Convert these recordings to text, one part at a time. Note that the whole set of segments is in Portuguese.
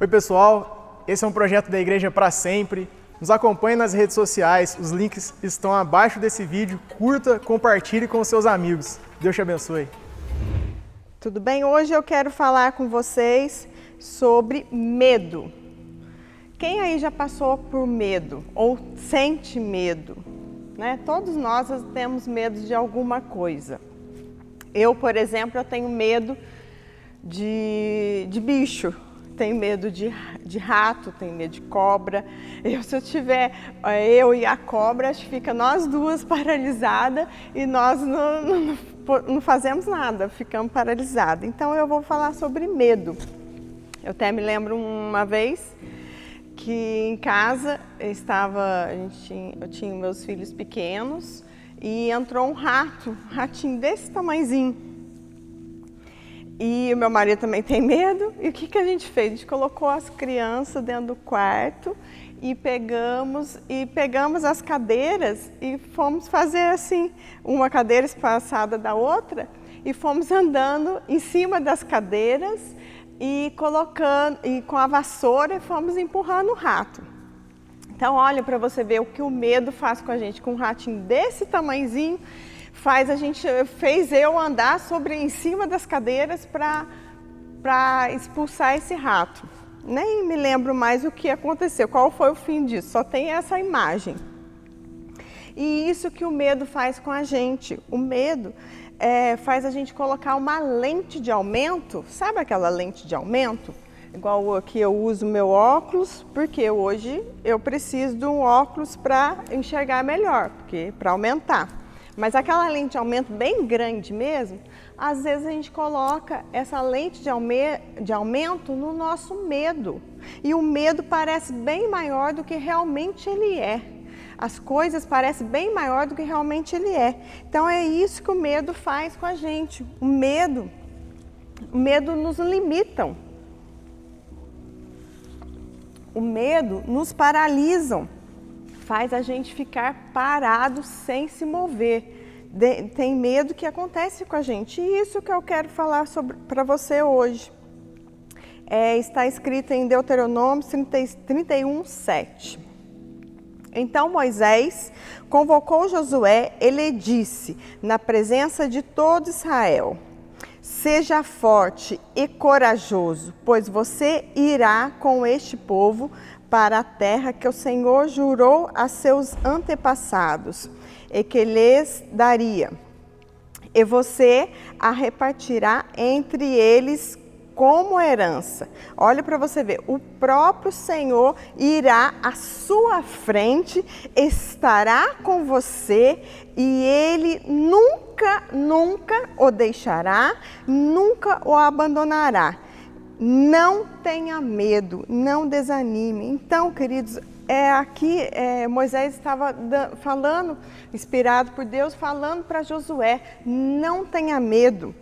Oi, pessoal. Esse é um projeto da Igreja para Sempre. Nos acompanhe nas redes sociais, os links estão abaixo desse vídeo. Curta, compartilhe com seus amigos. Deus te abençoe. Tudo bem? Hoje eu quero falar com vocês sobre medo. Quem aí já passou por medo ou sente medo? Né? Todos nós temos medo de alguma coisa. Eu, por exemplo, eu tenho medo de, de bicho, tenho medo de, de rato, tenho medo de cobra. Eu, se eu tiver eh, eu e a cobra, acho que fica nós duas paralisadas e nós não, não, não fazemos nada, ficamos paralisados. Então eu vou falar sobre medo. Eu até me lembro uma vez que em casa eu estava, a gente tinha, eu tinha meus filhos pequenos e entrou um rato, um ratinho desse tamanhozinho. E o meu marido também tem medo. E o que, que a gente fez? A gente colocou as crianças dentro do quarto e pegamos e pegamos as cadeiras e fomos fazer assim, uma cadeira espaçada da outra e fomos andando em cima das cadeiras e colocando e com a vassoura fomos empurrando o rato. Então olha para você ver o que o medo faz com a gente, com um ratinho desse tamanhozinho faz a gente fez eu andar sobre em cima das cadeiras para para expulsar esse rato. Nem me lembro mais o que aconteceu, qual foi o fim disso. Só tem essa imagem. E isso que o medo faz com a gente. O medo é, faz a gente colocar uma lente de aumento. Sabe aquela lente de aumento? Igual aqui eu uso meu óculos, porque hoje eu preciso de um óculos para enxergar melhor, porque para aumentar. Mas aquela lente de aumento bem grande mesmo, às vezes a gente coloca essa lente de, aume de aumento no nosso medo. E o medo parece bem maior do que realmente ele é. As coisas parecem bem maior do que realmente ele é. Então é isso que o medo faz com a gente. O medo, o medo nos limitam. O medo nos paralisam faz a gente ficar parado sem se mover. De, tem medo que acontece com a gente. E isso que eu quero falar para você hoje. É, está escrito em Deuteronômio 30, 31, 7. Então Moisés convocou Josué, ele disse, na presença de todo Israel: Seja forte e corajoso, pois você irá com este povo para a terra que o Senhor jurou a seus antepassados e que lhes daria. E você a repartirá entre eles como herança. Olha para você ver, o próprio Senhor irá à sua frente, estará com você e ele nunca, nunca o deixará, nunca o abandonará. Não tenha medo, não desanime. Então, queridos, é aqui é, Moisés estava falando, inspirado por Deus, falando para Josué: não tenha medo,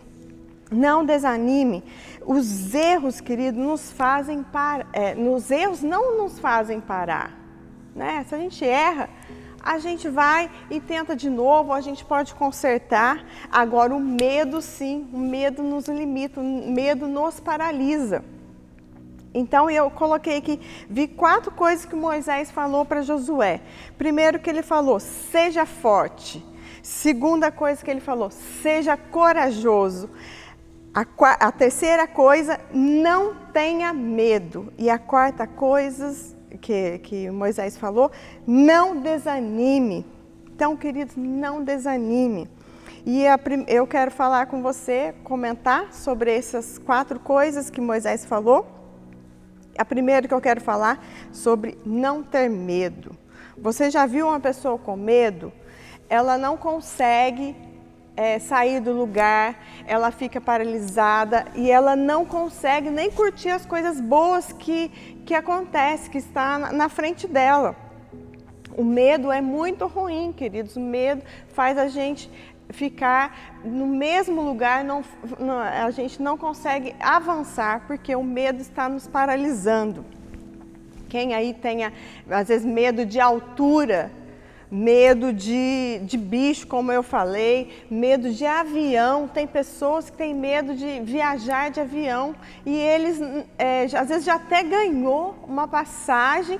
não desanime. Os erros, queridos, nos fazem parar. É, nos erros não nos fazem parar. Né? Se a gente erra, a gente vai e tenta de novo, a gente pode consertar. Agora, o medo, sim, o medo nos limita, o medo nos paralisa. Então eu coloquei aqui, vi quatro coisas que Moisés falou para Josué. Primeiro que ele falou, seja forte. Segunda coisa que ele falou, seja corajoso. A, a terceira coisa, não tenha medo. E a quarta coisa, que, que Moisés falou, não desanime. Então, queridos, não desanime. E a, eu quero falar com você, comentar sobre essas quatro coisas que Moisés falou. A primeira que eu quero falar sobre não ter medo. Você já viu uma pessoa com medo? Ela não consegue é, sair do lugar, ela fica paralisada e ela não consegue nem curtir as coisas boas que, que acontece, que está na, na frente dela. O medo é muito ruim, queridos. O medo faz a gente ficar no mesmo lugar, não, não, a gente não consegue avançar porque o medo está nos paralisando. Quem aí tenha, às vezes, medo de altura, medo de, de bicho, como eu falei, medo de avião. Tem pessoas que têm medo de viajar de avião. E eles, é, às vezes, já até ganhou uma passagem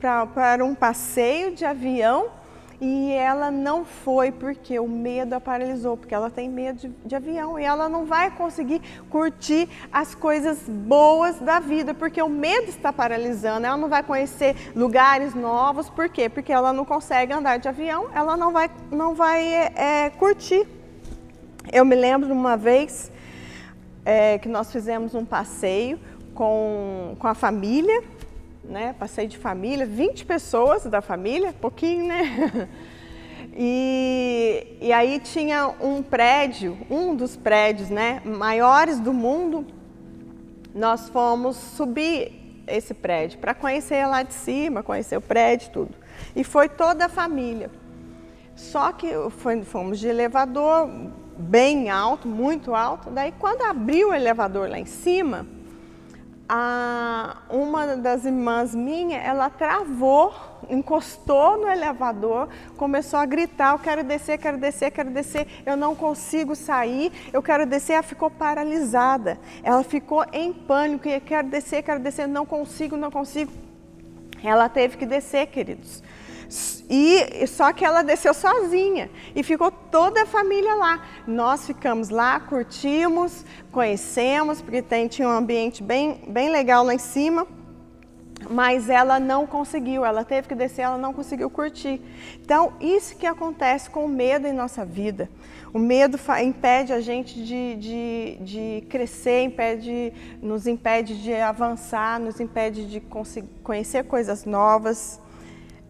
para um passeio de avião e ela não foi porque o medo a paralisou, porque ela tem medo de, de, avião e ela não vai conseguir curtir as coisas boas da vida, porque o medo está paralisando. Ela não vai conhecer lugares novos, por quê? Porque ela não consegue andar de avião, ela não vai, não vai é, curtir. Eu me lembro uma vez é, que nós fizemos um passeio com, com a família né? De família, 20 pessoas da família, pouquinho, né? E, e aí tinha um prédio, um dos prédios, né, maiores do mundo. Nós fomos subir esse prédio para conhecer lá de cima, conhecer o prédio, tudo. E foi toda a família. Só que foi, fomos de elevador bem alto, muito alto. Daí quando abriu o elevador lá em cima, a, uma das irmãs minha, ela travou, encostou no elevador, começou a gritar, eu quero descer, quero descer, quero descer, eu não consigo sair, eu quero descer, ela ficou paralisada. Ela ficou em pânico, eu quero descer, quero descer, não consigo, não consigo. Ela teve que descer, queridos. E só que ela desceu sozinha e ficou toda a família lá. Nós ficamos lá, curtimos, conhecemos, porque tem, tinha um ambiente bem, bem legal lá em cima. Mas ela não conseguiu, ela teve que descer, ela não conseguiu curtir. Então, isso que acontece com o medo em nossa vida. O medo impede a gente de, de, de crescer, impede, nos impede de avançar, nos impede de conhecer coisas novas.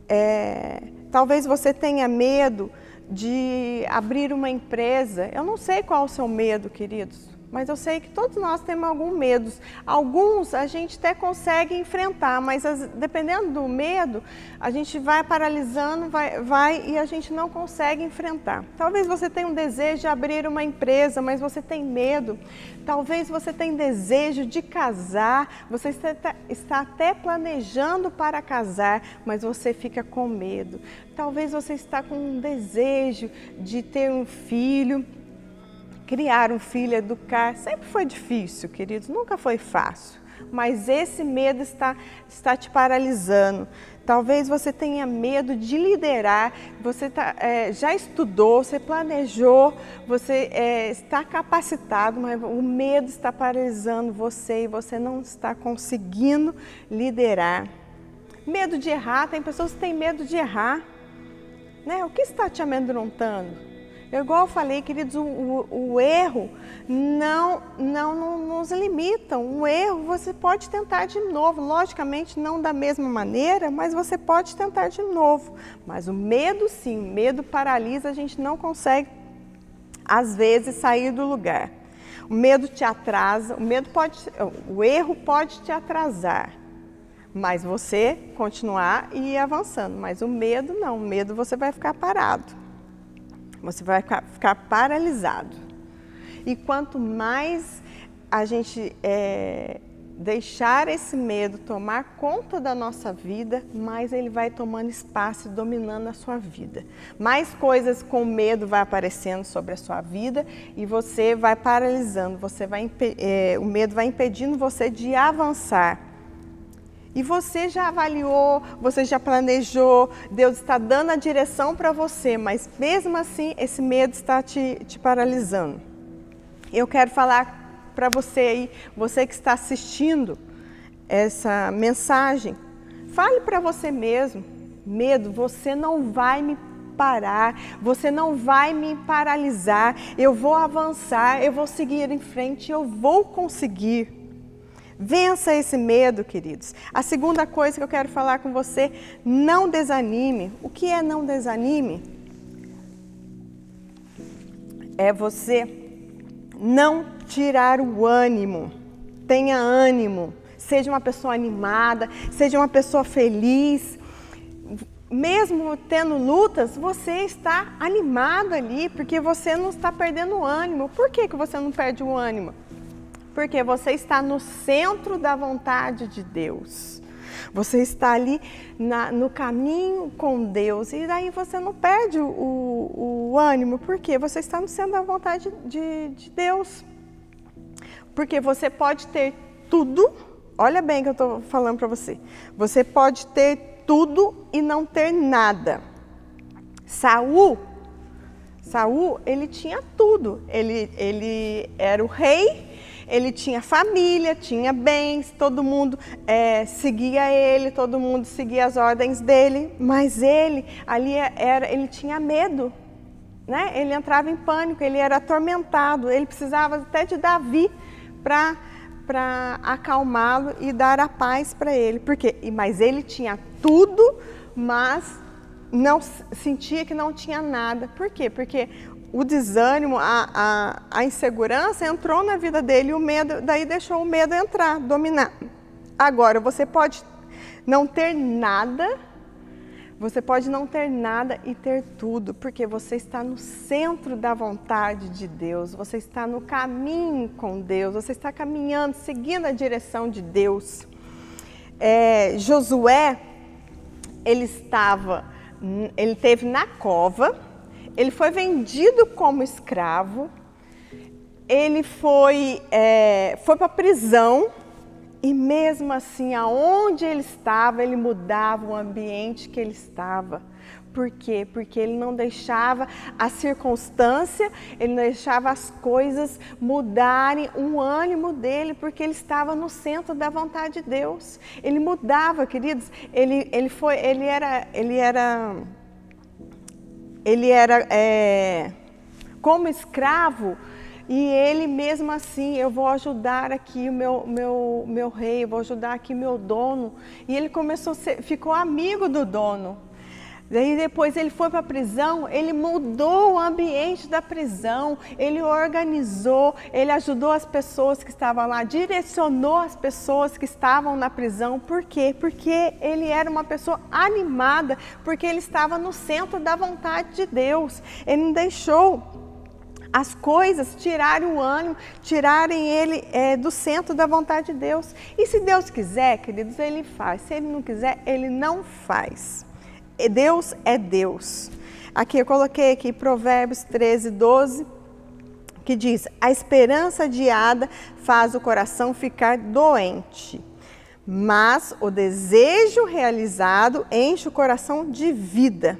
É, talvez você tenha medo de abrir uma empresa. Eu não sei qual é o seu medo, queridos mas eu sei que todos nós temos algum medo. Alguns a gente até consegue enfrentar, mas as, dependendo do medo, a gente vai paralisando, vai, vai e a gente não consegue enfrentar. Talvez você tenha um desejo de abrir uma empresa, mas você tem medo. Talvez você tenha desejo de casar, você está, está até planejando para casar, mas você fica com medo. Talvez você está com um desejo de ter um filho, criar um filho, educar, sempre foi difícil, queridos, nunca foi fácil. Mas esse medo está, está te paralisando. Talvez você tenha medo de liderar, você tá, é, já estudou, você planejou, você é, está capacitado, mas o medo está paralisando você e você não está conseguindo liderar. Medo de errar, tem pessoas que têm medo de errar. Né? O que está te amedrontando? Eu, igual eu falei, queridos, o, o, o erro não, não, não, nos limita. Um erro você pode tentar de novo. Logicamente, não da mesma maneira, mas você pode tentar de novo. Mas o medo, sim, o medo paralisa, a gente não consegue, às vezes, sair do lugar. O medo te atrasa, o medo pode, o erro pode te atrasar, mas você continuar e ir avançando. Mas o medo não, o medo você vai ficar parado. Você vai ficar, paralisado. E quanto mais a gente é, deixar esse medo tomar conta da nossa vida, mais ele vai tomando espaço e dominando a sua vida. Mais coisas com medo vai aparecendo sobre a sua vida e você vai paralisando, você vai, é, o medo vai impedindo você de avançar. E você já avaliou, você já planejou, Deus está dando a direção para você, mas mesmo assim esse medo está te, te paralisando. Eu quero falar para você aí, você que está assistindo essa mensagem, fale para você mesmo: medo, você não vai me parar, você não vai me paralisar, eu vou avançar, eu vou seguir em frente, eu vou conseguir. Vença esse medo, queridos. A segunda coisa que eu quero falar com você, não desanime. O que é não desanime? É você não tirar o ânimo. Tenha ânimo. Seja uma pessoa animada, seja uma pessoa feliz. Mesmo tendo lutas, você está animado ali, porque você não está perdendo o ânimo. Por que, que você não perde o ânimo? Porque você está no centro da vontade de Deus. Você está ali na, no caminho com Deus e daí você não perde o, o, ânimo, porque você está no centro da vontade de, de Deus. Porque você pode ter tudo, olha bem que eu estou falando para você. Você pode ter tudo e não ter nada. Saul, Saul, ele tinha tudo. Ele, ele era o rei, ele tinha família, tinha bens, todo mundo é, seguia ele, todo mundo seguia as ordens dele, mas ele ali era, ele tinha medo, né? Ele entrava em pânico, ele era atormentado, ele precisava até de Davi para para acalmá-lo e dar a paz para ele. Porque, mas ele tinha tudo, mas não sentia que não tinha nada. Por quê? Porque o desânimo, a, a, a insegurança entrou na vida dele o medo, daí deixou o medo entrar, dominar. Agora, você pode não ter nada, você pode não ter nada e ter tudo, porque você está no centro da vontade de Deus, você está no caminho com Deus, você está caminhando, seguindo a direção de Deus. É, Josué, ele estava, ele teve na cova, ele foi vendido como escravo, ele foi, é, foi para a prisão e mesmo assim, aonde ele estava, ele mudava o ambiente que ele estava. Por quê? Porque ele não deixava a circunstância, ele não deixava as coisas mudarem o ânimo dele, porque ele estava no centro da vontade de Deus. Ele mudava, queridos. Ele, ele foi, ele era, ele era ele era é, como escravo e ele mesmo assim, eu vou ajudar aqui o meu, meu, meu rei, vou ajudar aqui meu dono. E ele começou, ser, ficou amigo do dono. Daí depois ele foi para a prisão, ele mudou o ambiente da prisão, ele organizou, ele ajudou as pessoas que estavam lá, direcionou as pessoas que estavam na prisão. Por quê? Porque ele era uma pessoa animada, porque ele estava no centro da vontade de Deus. Ele não deixou as coisas tirarem o ânimo, tirarem ele é, do centro da vontade de Deus. E se Deus quiser, queridos, ele faz. Se ele não quiser, ele não faz. Deus é Deus. Aqui eu coloquei aqui Provérbios 13, 12, que diz: A esperança adiada faz o coração ficar doente, mas o desejo realizado enche o coração de vida.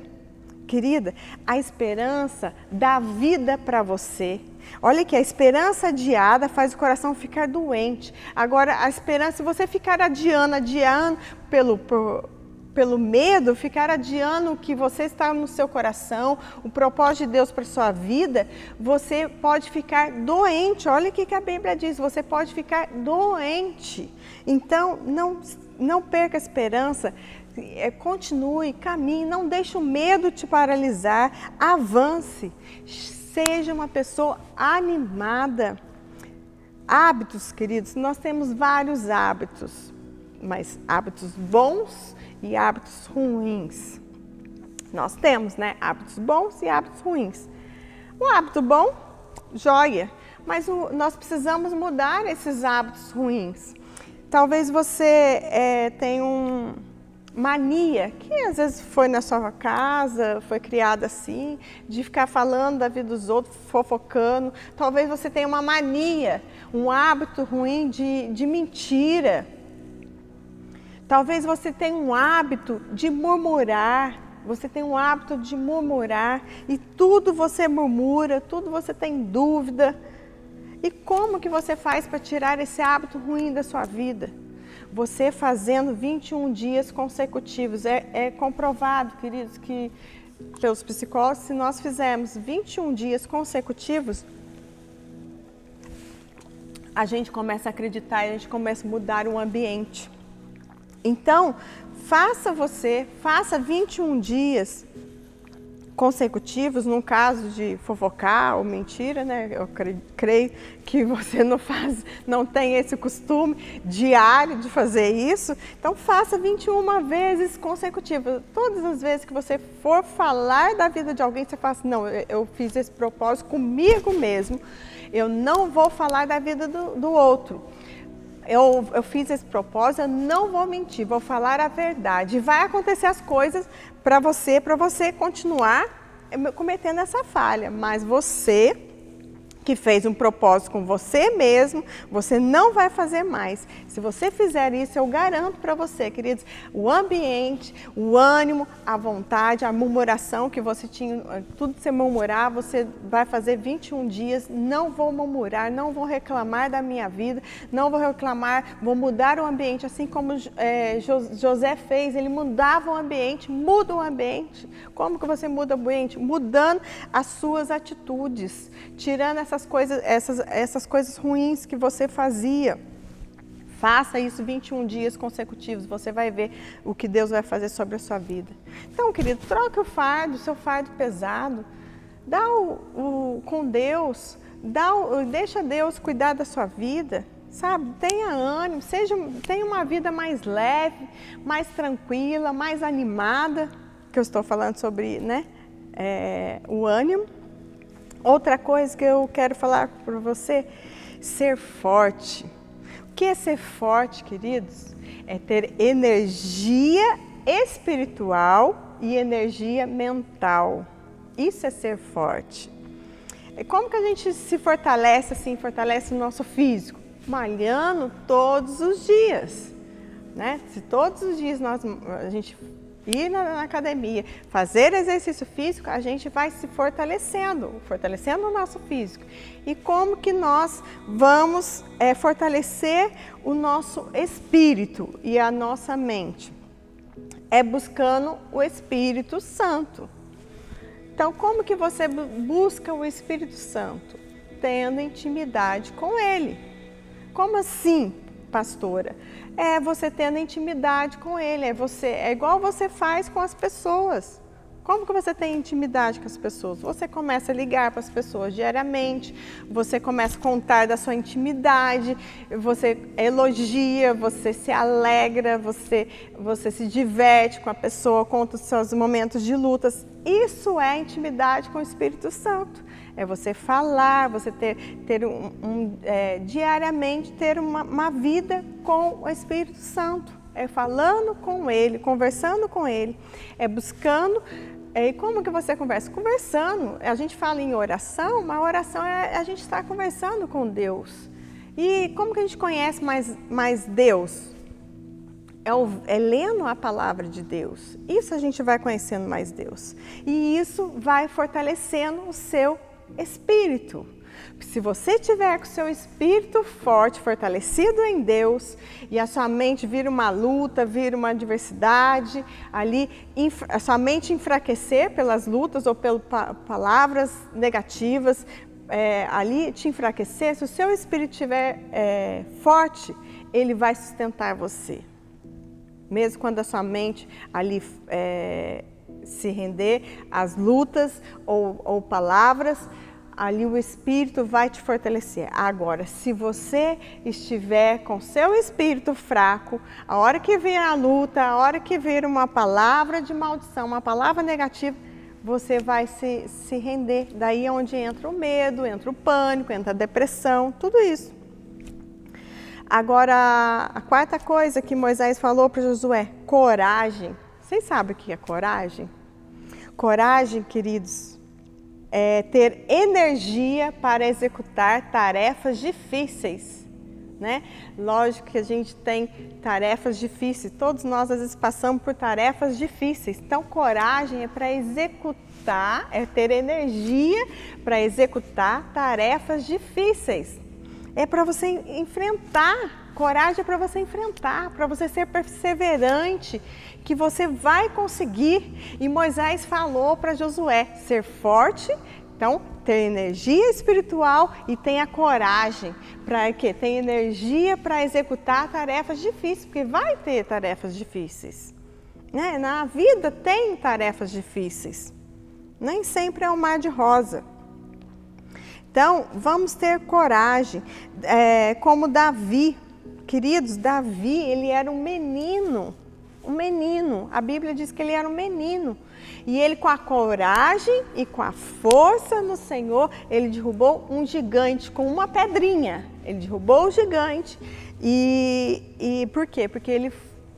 Querida, a esperança dá vida para você. Olha que a esperança adiada faz o coração ficar doente. Agora, a esperança, se você ficar adiando, adiando pelo, por, pelo medo, ficar adiando o que você está no seu coração, o propósito de Deus para sua vida, você pode ficar doente. Olha o que a Bíblia diz, você pode ficar doente. Então, não, não perca a esperança, é, continue, caminhe, não deixe o medo te paralisar, avance, seja uma pessoa animada. Hábitos, queridos, nós temos vários hábitos, mas hábitos bons e hábitos ruins. Nós temos, né, hábitos bons e hábitos ruins. Um hábito bom, joia, mas o, nós precisamos mudar esses hábitos ruins. Talvez você é, tenha um mania, que às vezes foi na sua casa, foi criada assim, de ficar falando da vida dos outros, fofocando. Talvez você tenha uma mania, um hábito ruim de, de mentira. Talvez você tenha um hábito de murmurar, você tem um hábito de murmurar e tudo você murmura, tudo você tem dúvida. E como que você faz para tirar esse hábito ruim da sua vida? Você fazendo 21 dias consecutivos. É, é comprovado, queridos, que pelos psicólogos, se nós fizermos 21 dias consecutivos, a gente começa a acreditar a gente começa a mudar o ambiente. Então, faça você, faça 21 dias consecutivos, num caso de fofocar ou mentira, né? Eu creio que você não faz, não tem esse costume diário de fazer isso. Então faça 21 vezes consecutivas. Todas as vezes que você for falar da vida de alguém, você fala assim, não, eu fiz esse propósito comigo mesmo. Eu não vou falar da vida do, do outro eu, eu fiz esse propósito, eu não vou mentir, vou falar a verdade. Vai acontecer as coisas para você, para você continuar cometendo essa falha, mas você que fez um propósito com você mesmo, você não vai fazer mais. Se você fizer isso, eu garanto para você, queridos, o ambiente, o ânimo, a vontade, a murmuração que você tinha, tudo que você murmurar, você vai fazer 21 dias, não vou murmurar, não vou reclamar da minha vida, não vou reclamar, vou mudar o ambiente, assim como é, José fez, ele mudava o ambiente, muda o ambiente. Como que você muda o ambiente? Mudando as suas atitudes, tirando essa essas coisas, essas, essas coisas ruins que você fazia. Faça isso 21 dias consecutivos, você vai ver o que Deus vai fazer sobre a sua vida. Então, querido, troque o fardo, seu fardo pesado, dá o, o com Deus, dá o, deixa Deus cuidar da sua vida, sabe? Tenha ânimo, seja, tenha uma vida mais leve, mais tranquila, mais animada, que eu estou falando sobre, né? É, o ânimo. Outra coisa que eu quero falar para você, ser forte. O que é ser forte, queridos? É ter energia espiritual e energia mental. Isso é ser forte. E como que a gente se fortalece assim, fortalece o nosso físico? Malhando todos os dias. Né? Se todos os dias nós, a gente ir na, na, academia, fazer exercício físico, a gente vai se fortalecendo, fortalecendo o nosso físico. E como que nós vamos é, fortalecer o nosso espírito e a nossa mente? É buscando o Espírito Santo. Então, como que você busca o Espírito Santo? Tendo intimidade com Ele. Como assim, pastora? é você tendo intimidade com ele, é você, é igual você faz com as pessoas. Como que você tem intimidade com as pessoas? Você começa a ligar para as pessoas diariamente, você começa a contar da sua intimidade, você elogia, você se alegra, você, você se diverte com a pessoa, conta os seus momentos de lutas. Isso é intimidade com o Espírito Santo é você falar, você ter, ter um, um é, diariamente ter uma, uma vida com o Espírito Santo. É falando com Ele, conversando com Ele, é buscando e como que você conversa? Conversando. A gente fala em oração, mas oração é a gente estar conversando com Deus. E como que a gente conhece mais, mais Deus? É, o, é lendo a palavra de Deus. Isso a gente vai conhecendo mais Deus. E isso vai fortalecendo o seu espírito. Se você tiver com seu espírito forte, fortalecido em Deus, e a sua mente vira uma luta, vira uma adversidade, ali a sua mente enfraquecer pelas lutas ou pelas palavras negativas, é, ali te enfraquecer, se o seu espírito estiver é, forte, ele vai sustentar você. Mesmo quando a sua mente ali é, se render às lutas ou, ou palavras, ali o Espírito vai te fortalecer. Agora, se você estiver com seu espírito fraco, a hora que vir a luta, a hora que vir uma palavra de maldição, uma palavra negativa, você vai se, se render. Daí é onde entra o medo, entra o pânico, entra a depressão, tudo isso. Agora, a quarta coisa que Moisés falou para Josué, coragem. Vocês sabem o que é coragem? Coragem, queridos, é ter energia para executar tarefas difíceis. Né? Lógico que a gente tem tarefas difíceis, todos nós às vezes passamos por tarefas difíceis. Então, coragem é para executar, é ter energia para executar tarefas difíceis. É para você enfrentar, coragem é para você enfrentar, para você ser perseverante que você vai conseguir. E Moisés falou para Josué ser forte, então ter energia espiritual e tenha coragem para quê? Tem energia para executar tarefas difíceis, porque vai ter tarefas difíceis. Né? Na vida tem tarefas difíceis. Nem sempre é um mar de rosa. Então, vamos ter coragem. É, como Davi, queridos, Davi, ele era um menino um menino. A Bíblia diz que ele era um menino. E ele, com a coragem e com a força no Senhor, ele derrubou um gigante com uma pedrinha. Ele derrubou o gigante e, e por quê? Porque ele,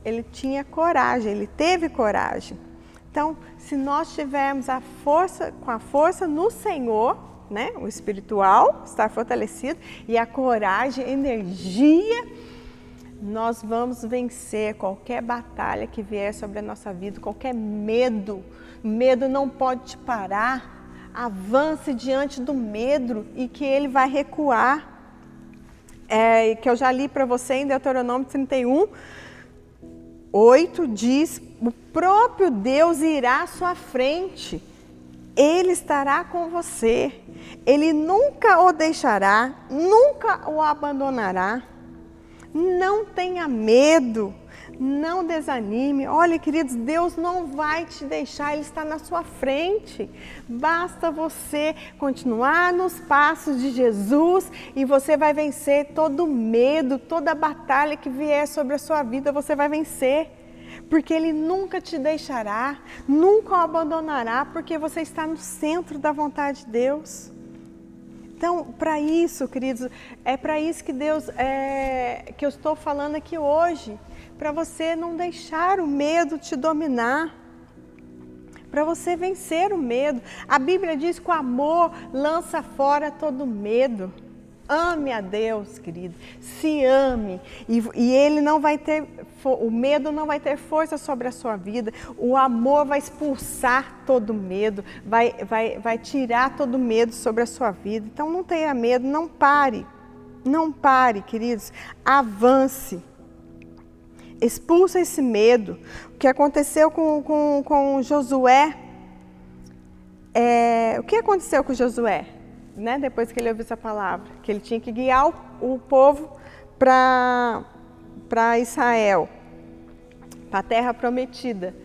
ele tinha coragem, ele teve coragem. Então, se nós tivermos a força, com a força no Senhor, né, o espiritual estar fortalecido e a coragem, energia, nós vamos vencer qualquer batalha que vier sobre a nossa vida, qualquer medo. Medo não pode te parar. Avance diante do medo e que ele vai recuar. É, que eu já li para você em Deuteronômio 31, 8 diz: o próprio Deus irá à sua frente, Ele estará com você, Ele nunca o deixará, nunca o abandonará. Não tenha medo, não desanime. Olha, queridos, Deus não vai te deixar, Ele está na sua frente. Basta você continuar nos passos de Jesus e você vai vencer todo medo, toda batalha que vier sobre a sua vida, você vai vencer. Porque Ele nunca te deixará, nunca o abandonará, porque você está no centro da vontade de Deus. Então, para isso, queridos, é para isso que Deus, é, que eu estou falando aqui hoje, para você não deixar o medo te dominar, para você vencer o medo. A Bíblia diz que o amor lança fora todo medo. Ame a Deus, querido. Se ame. E, e, ele não vai ter, o medo não vai ter força sobre a sua vida. O amor vai expulsar todo medo, vai, vai, vai tirar todo medo sobre a sua vida. Então não tenha medo, não pare. Não pare, queridos. Avance. Expulsa esse medo. O que aconteceu com, com, com Josué? É, o que aconteceu com Josué? Né, depois que ele ouviu essa palavra, que ele tinha que guiar o, o povo para Israel, para a terra prometida.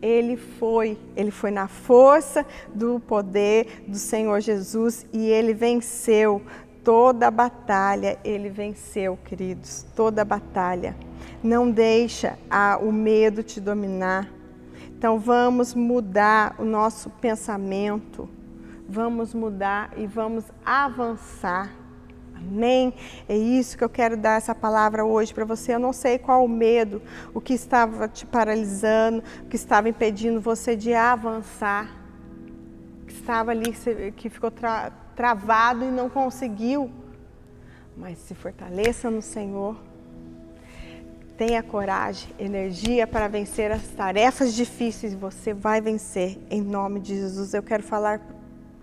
Ele foi, ele foi na força do poder do Senhor Jesus e ele venceu toda a batalha, ele venceu, queridos, toda a batalha. Não deixa a, o medo te dominar. Então vamos mudar o nosso pensamento vamos mudar e vamos avançar. Amém? É isso que eu quero dar essa palavra hoje para você. Eu não sei qual o medo, o que estava te paralisando, o que estava impedindo você de avançar, que estava ali, que ficou tra travado e não conseguiu. Mas se fortaleça no Senhor. Tenha coragem, energia para vencer as tarefas difíceis. Você vai vencer em nome de Jesus. Eu quero falar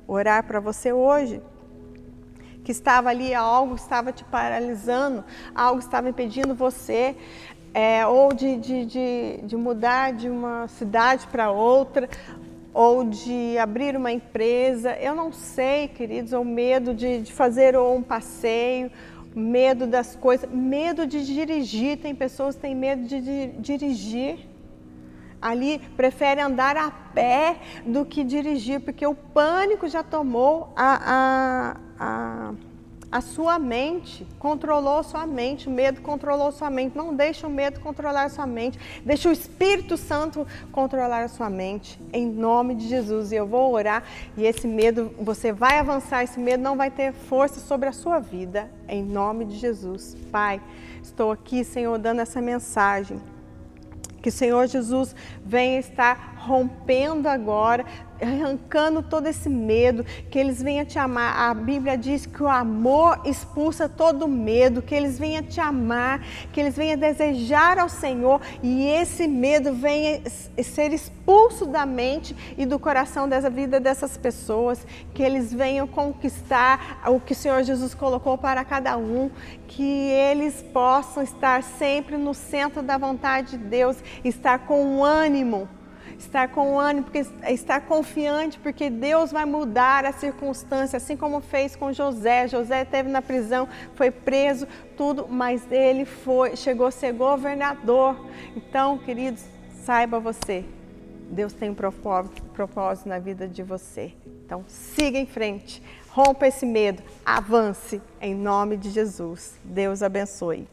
orar para você hoje. Que estava ali, algo estava te paralisando, algo estava impedindo você, é, ou de, de, de, de mudar de uma cidade para outra, ou de abrir uma empresa. Eu não sei, queridos, ou medo de, de fazer um passeio, medo das coisas, medo de dirigir. Tem pessoas que têm medo de, de dirigir ali prefere andar a pé do que dirigir, porque o pânico já tomou a, a, a, a sua mente, controlou sua mente, o medo controlou sua mente. Não deixe o medo controlar sua mente, deixe o Espírito Santo controlar a sua mente, em nome de Jesus. E eu vou orar e esse medo, você vai avançar, esse medo não vai ter força sobre a sua vida, em nome de Jesus. Pai, estou aqui, Senhor, dando essa mensagem que o Senhor Jesus venha estar rompendo agora, arrancando todo esse medo, que eles venham te amar. A Bíblia diz que o amor expulsa todo medo, que eles venham te amar, que eles venham desejar ao Senhor e esse medo venha ser expulso da mente e do coração dessa vida dessas pessoas, que eles venham conquistar o que o Senhor Jesus colocou para cada um, que eles possam estar sempre no centro da vontade de Deus, estar com ânimo estar com ânimo, porque estar confiante, porque Deus vai mudar a circunstância, assim como fez com José. José esteve na prisão, foi preso, tudo, mas ele foi, chegou a ser governador. Então, queridos, saiba você, Deus tem um propósito na vida de você. Então, siga em frente, rompa esse medo, avance em nome de Jesus. Deus abençoe.